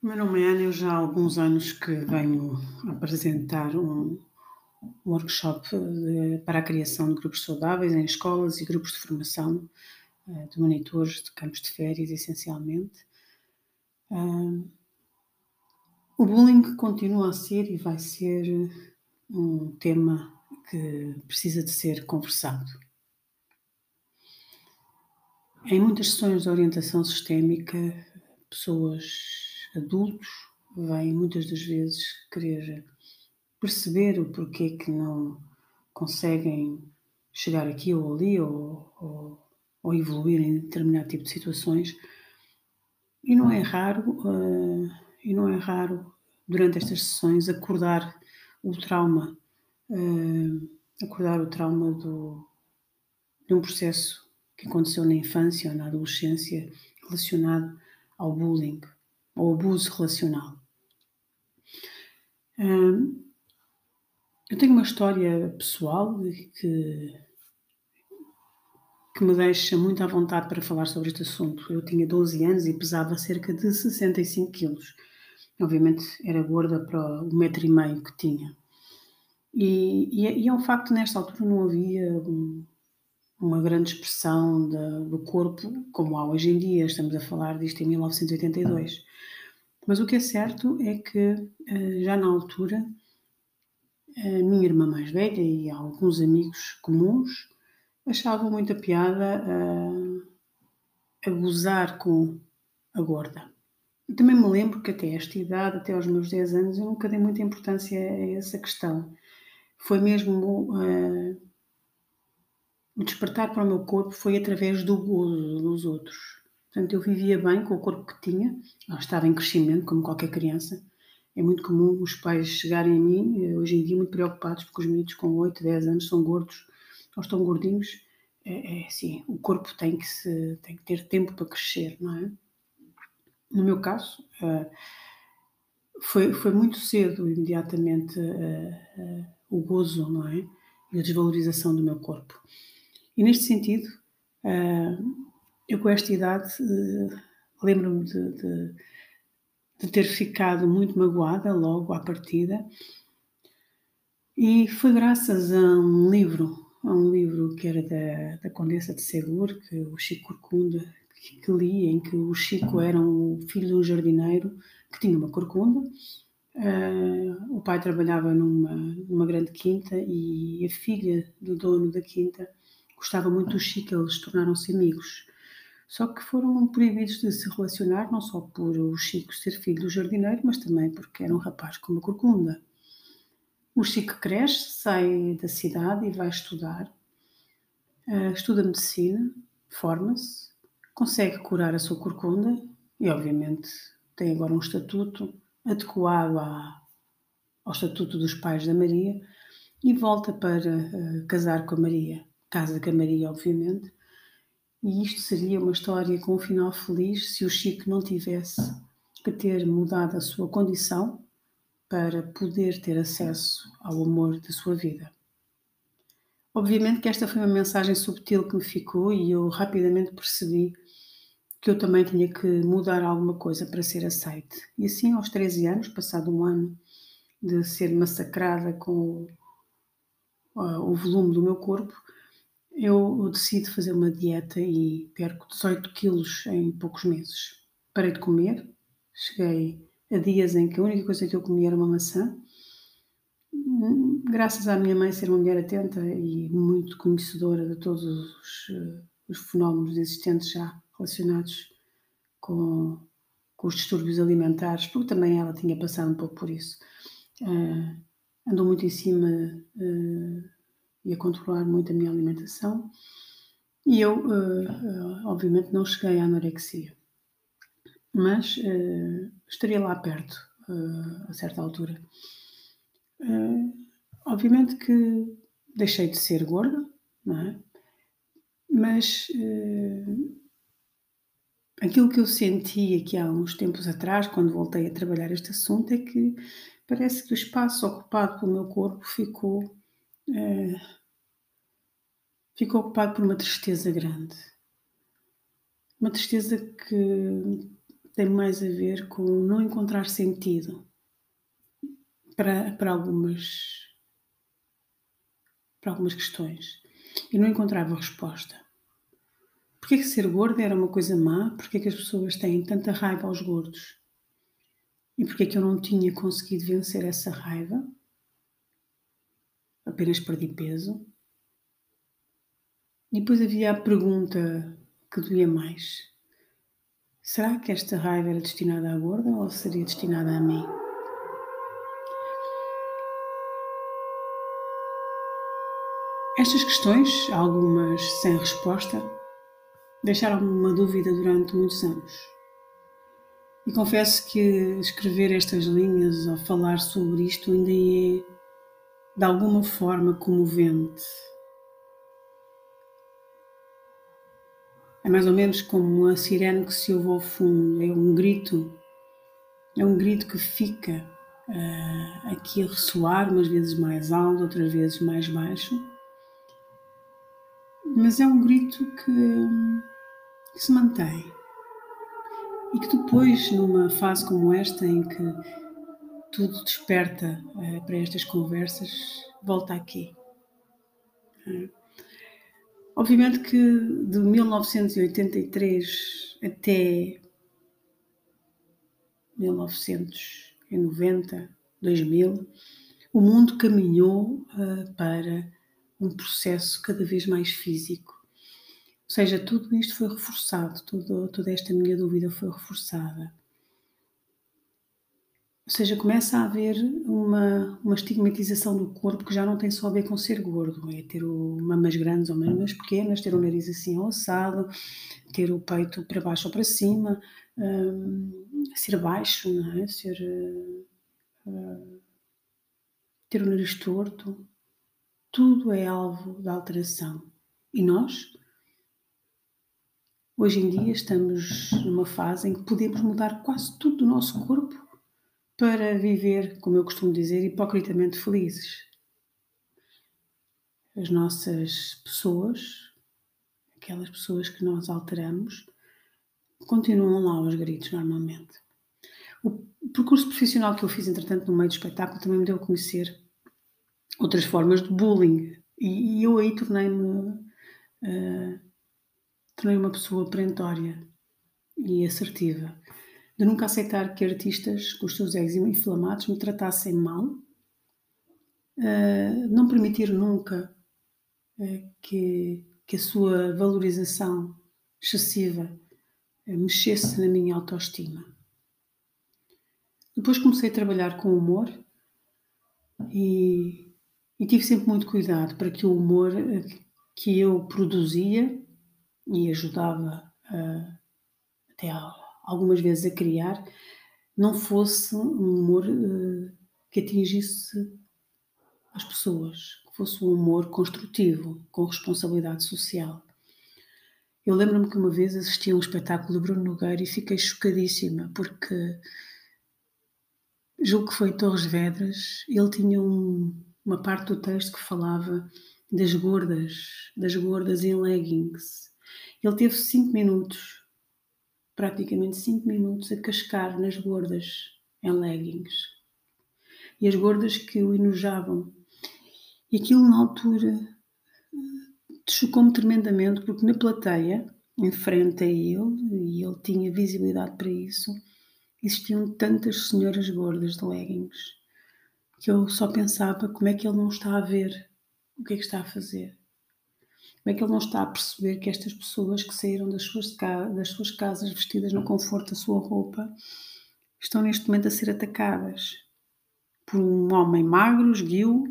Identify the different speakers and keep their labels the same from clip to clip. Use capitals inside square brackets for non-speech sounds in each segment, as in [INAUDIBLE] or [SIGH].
Speaker 1: Meu nome é Ana, eu já há alguns anos que venho apresentar um workshop de, para a criação de grupos saudáveis em escolas e grupos de formação uh, de monitores de campos de férias, essencialmente. O bullying continua a ser e vai ser um tema que precisa de ser conversado. Em muitas sessões de orientação sistémica, pessoas adultos vêm muitas das vezes querer perceber o porquê que não conseguem chegar aqui ou ali ou, ou, ou evoluir em determinado tipo de situações. E não é raro, uh, e não é raro durante estas sessões acordar o trauma, uh, acordar o trauma do, de um processo que aconteceu na infância ou na adolescência relacionado ao bullying ou abuso relacional. eu tenho uma história pessoal que, que me deixa muito à vontade para falar sobre este assunto. Eu tinha 12 anos e pesava cerca de 65 quilos. Obviamente era gorda para o metro e meio que tinha. E, e, é, e é um facto, nesta altura não havia uma grande expressão de, do corpo como há hoje em dia. Estamos a falar disto em 1982. Mas o que é certo é que eh, já na altura a minha irmã mais velha e alguns amigos comuns achavam muita piada a, a gozar com a gorda. Também me lembro que até esta idade, até aos meus 10 anos, eu nunca dei muita importância a essa questão. Foi mesmo uh, o despertar para o meu corpo foi através do gozo dos outros. Portanto, eu vivia bem com o corpo que tinha, eu estava em crescimento, como qualquer criança. É muito comum os pais chegarem a mim, eh, hoje em dia, muito preocupados, porque os miúdos com 8, 10 anos são gordos ou estão gordinhos. É, é assim, o corpo tem que, se, tem que ter tempo para crescer, não é? No meu caso, uh, foi, foi muito cedo, imediatamente, uh, o gozo, não é? E a desvalorização do meu corpo. E neste sentido, eu, com esta idade, uh, lembro-me de, de, de, ter ficado muito magoada logo à partida, e foi graças a um livro, a um livro que era da, da Condessa de Segur, que o Chico Corcunda, que, que li, em que o Chico era um filho de um jardineiro que tinha uma corcunda. Uh, o pai trabalhava numa, numa grande quinta e a filha do dono da quinta gostava muito do Chico, eles tornaram-se amigos. Só que foram proibidos de se relacionar, não só por o Chico ser filho do jardineiro, mas também porque era um rapaz com uma corcunda. O Chico cresce, sai da cidade e vai estudar. Uh, estuda medicina, forma-se, consegue curar a sua corcunda e, obviamente, tem agora um estatuto adequado à, ao estatuto dos pais da Maria e volta para uh, casar com a Maria. Casa com a Maria, obviamente, e isto seria uma história com um final feliz se o Chico não tivesse que ter mudado a sua condição para poder ter acesso ao amor da sua vida. Obviamente que esta foi uma mensagem subtil que me ficou e eu rapidamente percebi que eu também tinha que mudar alguma coisa para ser aceite. E assim, aos 13 anos, passado um ano de ser massacrada com o, o volume do meu corpo, eu decido fazer uma dieta e perco 18 quilos em poucos meses. Parei de comer, cheguei a dias em que a única coisa que eu comia era uma maçã. Graças à minha mãe ser uma mulher atenta e muito conhecedora de todos os, eh, os fenómenos existentes já relacionados com, com, os distúrbios alimentares, porque também ela tinha passado um pouco por isso. Uh, andou muito em cima uh, e a controlar muito a minha alimentação. E eu, uh, uh, obviamente, não cheguei à anorexia, mas uh, estaria lá perto a certa altura. obviamente que deixei de ser gorda, não é? Mas aquilo que eu senti aqui há uns tempos atrás, quando voltei a trabalhar este assunto, é que parece que o espaço ocupado pelo meu corpo ficou ficou ocupado por uma tristeza grande. Uma tristeza que tem mais a ver com não encontrar sentido para, para algumas para algumas questões e não encontrava resposta. Porquê que ser gordo era uma coisa má? Porquê que as pessoas têm tanta raiva aos gordos? E porquê que eu não tinha conseguido vencer essa raiva? Apenas perdi peso. Depois havia a pergunta que doía mais. Será que esta raiva era destinada à gorda ou seria destinada a mim? Estas questões, algumas sem resposta, deixaram-me uma dúvida durante muitos anos. E confesso que escrever estas linhas ou falar sobre isto ainda é, de alguma forma, comovente. É mais ou menos como uma sirene que se ouve ao fundo, é um grito, é um grito que fica uh, aqui a ressoar, umas vezes mais alto, outras vezes mais baixo. Mas é um grito que, que se mantém. E que depois, numa fase como esta, em que tudo desperta uh, para estas conversas, volta aqui. Uh, obviamente que de 1983 até 1990, 2000, o mundo caminhou uh, para um processo cada vez mais físico. Ou seja, tudo isto foi reforçado, tudo, toda esta minha dúvida foi reforçada. Ou seja, começa a haver uma, uma estigmatização do corpo que já não tem só a ver com ser gordo, é ter o, mamas grandes ou mamas pequenas, ter o nariz assim alçado, ter o peito para baixo ou para cima, um, ser baixo, não é? ser, uh, ter o nariz torto, tudo é alvo da alteração. E nós? Hoje em dia estamos numa fase em que podemos mudar quase tudo do nosso corpo para viver, como eu costumo dizer, hipocritamente felizes. As nossas pessoas, aquelas pessoas que nós alteramos, continuam lá aos gritos normalmente. O percurso profissional que eu fiz, entretanto, no meio do espetáculo também me deu a conhecer outras formas de bullying. E, e eu aí tornei-me uh, tornei uma pessoa perentória e assertiva. De nunca aceitar que artistas com os seus egos inflamados me tratassem mal, uh, não permitir nunca uh, que, que a sua valorização excessiva mexesse na minha autoestima. Depois comecei a trabalhar com humor e e tive sempre muito cuidado para que o humor eh, que eu produzia e ajudava a, até algumas vezes a criar não fosse um humor uh, que atingisse as pessoas, que fosse um humor construtivo, com responsabilidade social. Eu lembro-me que uma vez assisti a um espetáculo de Bruno Nogueira e fiquei chocadíssima, porque julgo que foi em Torres Vedras, ele tinha um, uma parte do texto que falava das gordas, das gordas em leggings. Ele teve cinco minutos, praticamente cinco minutos, a cascar nas gordas em leggings. E as gordas que o enojavam. E aquilo na altura chocou-me tremendamente, porque na plateia, em frente a ele, e ele tinha visibilidade para isso, existiam tantas senhoras gordas de leggings que eu só pensava como é que ele não está a ver o que é que está a fazer. Como é que ele não está a perceber que estas pessoas que saíram das suas, das suas casas vestidas no conforto da sua roupa estão neste momento a ser atacadas por um homem magro, esguio,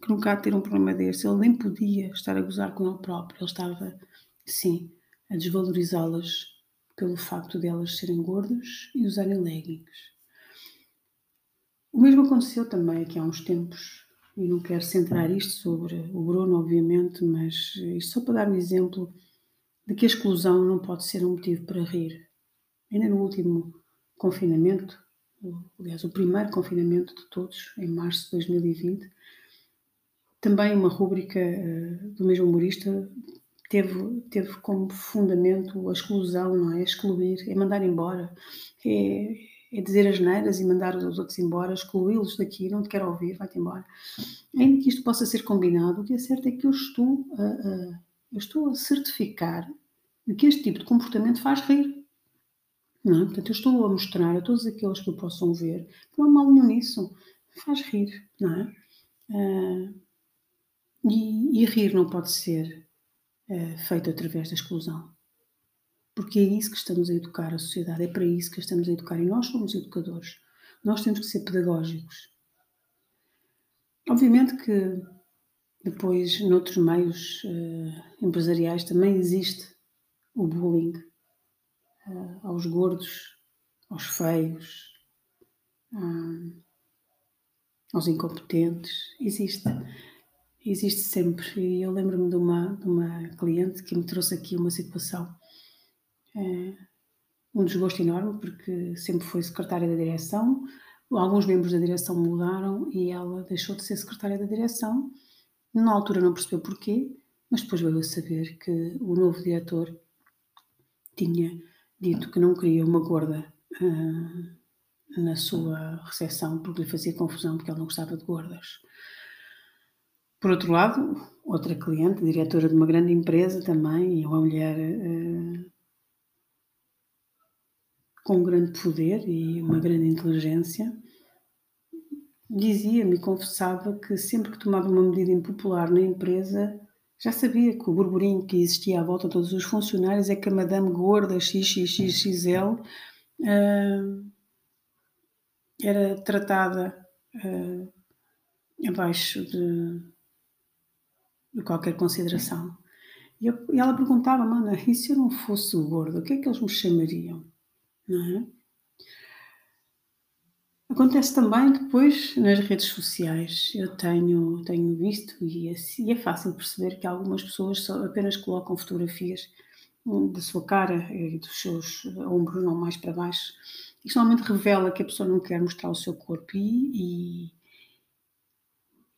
Speaker 1: que nunca há de ter um problema desse. Ele nem podia estar a gozar com ele próprio. Ele estava, sim, a desvalorizá-las pelo facto de elas serem gordas e usarem leggings. O mesmo aconteceu também aqui há uns tempos, e não quero centrar isto sobre o Bruno, obviamente, mas isto só para dar um exemplo de que a exclusão não pode ser um motivo para rir. Ainda no último confinamento, aliás, o primeiro confinamento de todos, em março de 2020, também uma rúbrica uh, do mesmo humorista teve, teve como fundamento a exclusão, não é? Excluir, é mandar embora, é, é dizer as neiras e mandar os outros embora, excluí-los daqui, não te quero ouvir, vai-te embora. Ainda que isto possa ser combinado, o que é certo é que eu estou a, a, eu estou a certificar que este tipo de comportamento faz rir. Não é? Portanto, eu estou a mostrar a todos aqueles que o possam ver que não há mal nenhum nisso, faz rir, não é? Uh, e, e, rir não pode ser uh, feito através da exclusão. Porque é isso que estamos a educar a sociedade, é para isso que estamos a educar. E nós somos educadores. Nós temos que ser pedagógicos. Obviamente que depois, noutros meios uh, empresariais, também existe o bullying uh, aos gordos, aos feios, uh, aos incompetentes. Existe. Existe sempre. E eu lembro-me de uma, de uma cliente que me trouxe aqui uma situação um desgosto enorme, porque sempre foi secretária da direção. Alguns membros da direção mudaram e ela deixou de ser secretária da direção. Na altura não percebeu porquê, mas depois veio a saber que o novo diretor tinha dito que não queria uma gorda uh, na sua recepção porque lhe fazia confusão porque ele não gostava de gordas. Por outro lado, outra cliente, diretora de uma grande empresa também, uma mulher uh, com um grande poder e uma grande inteligência, dizia-me e confessava que sempre que tomava uma medida impopular na empresa, já sabia que o burburinho que existia à volta de todos os funcionários é que a madame gorda XXXXL uh, era tratada uh, abaixo de, de, qualquer consideração. E, eu, e ela perguntava, mana, e se eu não fosse gordo, o que é que eles me chamariam? Não é? Acontece também depois nas redes sociais. Eu tenho, tenho visto e é, é fácil perceber que algumas pessoas só apenas colocam fotografias da sua cara e dos seus ombros, não mais para baixo. Isto normalmente revela que a pessoa não quer mostrar o seu corpo. E, e,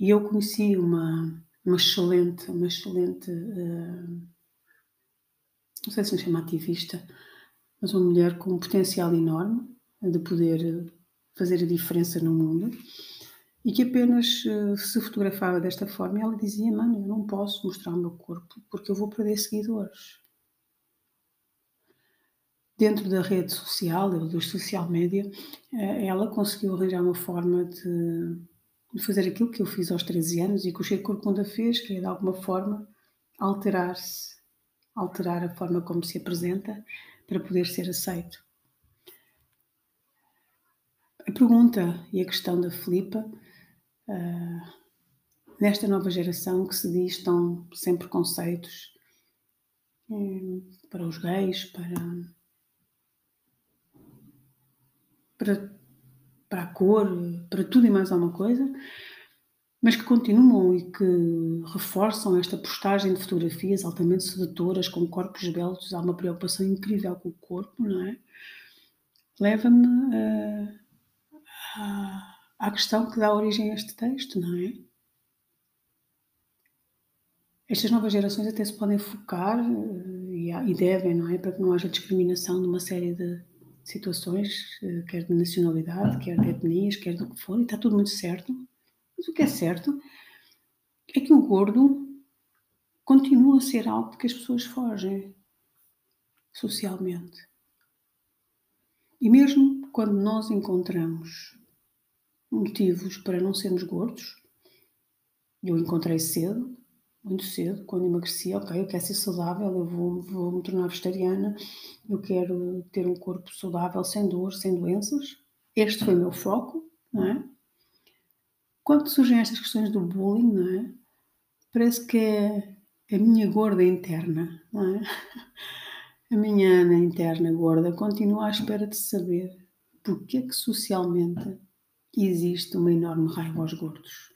Speaker 1: e eu conheci uma, uma excelente, uma excelente, uh, não sei se me chama ativista, mas uma mulher com um potencial enorme de poder fazer a diferença no mundo e que apenas uh, se fotografava desta forma ela dizia, mano, eu não posso mostrar o meu corpo porque eu vou perder seguidores. Dentro da rede social, dos social media, ela conseguiu arranjar uma forma de, fazer aquilo que eu fiz aos 13 anos e que o Chico Corcunda fez, que é de alguma forma alterar-se, alterar a forma como se apresenta para poder ser aceito. A pergunta e a questão da Filipa, uh, nesta nova geração que se diz estão sem preconceitos um, para os gays, para, para, para a cor, para tudo e mais alguma coisa, mas que continuam e que reforçam esta postagem de fotografias altamente sedutoras, com corpos belos, há uma preocupação incrível com o corpo, não é? Leva-me a, à questão que dá origem a este texto, não é? Estas novas gerações até se podem focar eh, e, devem, não é? Para que não haja discriminação numa série de situações, eh, quer de nacionalidade, quer de etnias, quer do que for, e está tudo muito certo mas o que é certo é que o gordo continua a ser algo que as pessoas fogem socialmente. E mesmo quando nós encontramos motivos para não sermos gordos, eu encontrei cedo, muito cedo, quando emagreci, ok, eu quero ser saudável, eu vou, vou me tornar vegetariana, eu quero ter um corpo saudável, sem dor, sem doenças. Este foi o meu foco, não é? Quando surgem estas questões do bullying, não é? Parece que é a minha gorda interna, não é? [LAUGHS] A minha Ana interna gorda continua à espera de saber porque é que socialmente existe uma enorme raiva aos gordos.